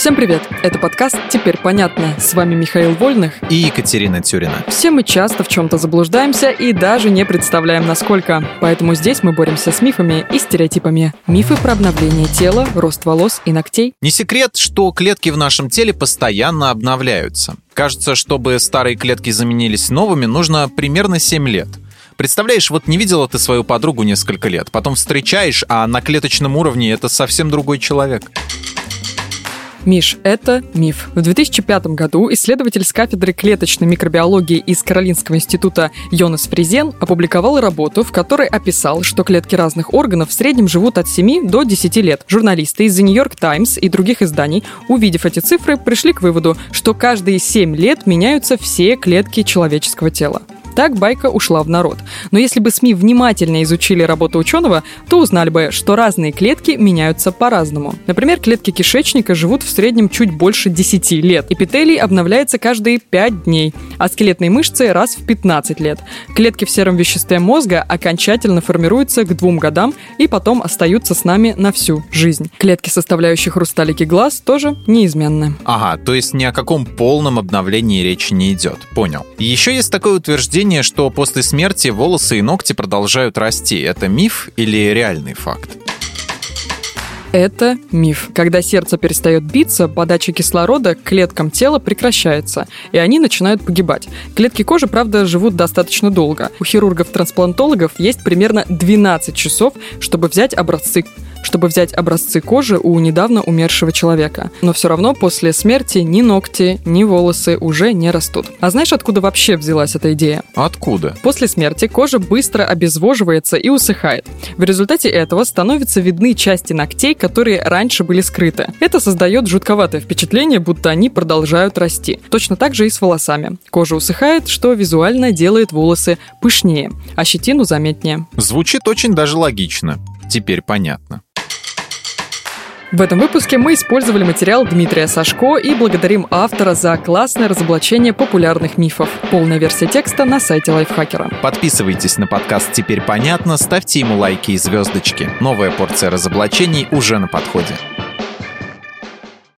Всем привет! Это подкаст «Теперь понятно». С вами Михаил Вольных и Екатерина Тюрина. Все мы часто в чем-то заблуждаемся и даже не представляем, насколько. Поэтому здесь мы боремся с мифами и стереотипами. Мифы про обновление тела, рост волос и ногтей. Не секрет, что клетки в нашем теле постоянно обновляются. Кажется, чтобы старые клетки заменились новыми, нужно примерно 7 лет. Представляешь, вот не видела ты свою подругу несколько лет, потом встречаешь, а на клеточном уровне это совсем другой человек. Миш, это миф. В 2005 году исследователь с кафедры клеточной микробиологии из Каролинского института Йонас Фризен опубликовал работу, в которой описал, что клетки разных органов в среднем живут от 7 до 10 лет. Журналисты из The New York Times и других изданий, увидев эти цифры, пришли к выводу, что каждые 7 лет меняются все клетки человеческого тела. Так байка ушла в народ. Но если бы СМИ внимательно изучили работу ученого, то узнали бы, что разные клетки меняются по-разному. Например, клетки кишечника живут в среднем чуть больше 10 лет. Эпителий обновляется каждые 5 дней, а скелетные мышцы раз в 15 лет. Клетки в сером веществе мозга окончательно формируются к двум годам и потом остаются с нами на всю жизнь. Клетки, составляющие хрусталики глаз, тоже неизменны. Ага, то есть ни о каком полном обновлении речи не идет. Понял. Еще есть такое утверждение, что после смерти волосы и ногти продолжают расти, это миф или реальный факт? Это миф. Когда сердце перестает биться, подача кислорода к клеткам тела прекращается, и они начинают погибать. Клетки кожи, правда, живут достаточно долго. У хирургов-трансплантологов есть примерно 12 часов, чтобы взять образцы чтобы взять образцы кожи у недавно умершего человека. Но все равно после смерти ни ногти, ни волосы уже не растут. А знаешь, откуда вообще взялась эта идея? Откуда? После смерти кожа быстро обезвоживается и усыхает. В результате этого становятся видны части ногтей, которые раньше были скрыты. Это создает жутковатое впечатление, будто они продолжают расти. Точно так же и с волосами. Кожа усыхает, что визуально делает волосы пышнее, а щетину заметнее. Звучит очень даже логично. Теперь понятно. В этом выпуске мы использовали материал Дмитрия Сашко и благодарим автора за классное разоблачение популярных мифов. Полная версия текста на сайте Лайфхакера. Подписывайтесь на подкаст «Теперь понятно», ставьте ему лайки и звездочки. Новая порция разоблачений уже на подходе.